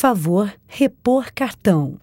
Favor repor cartão.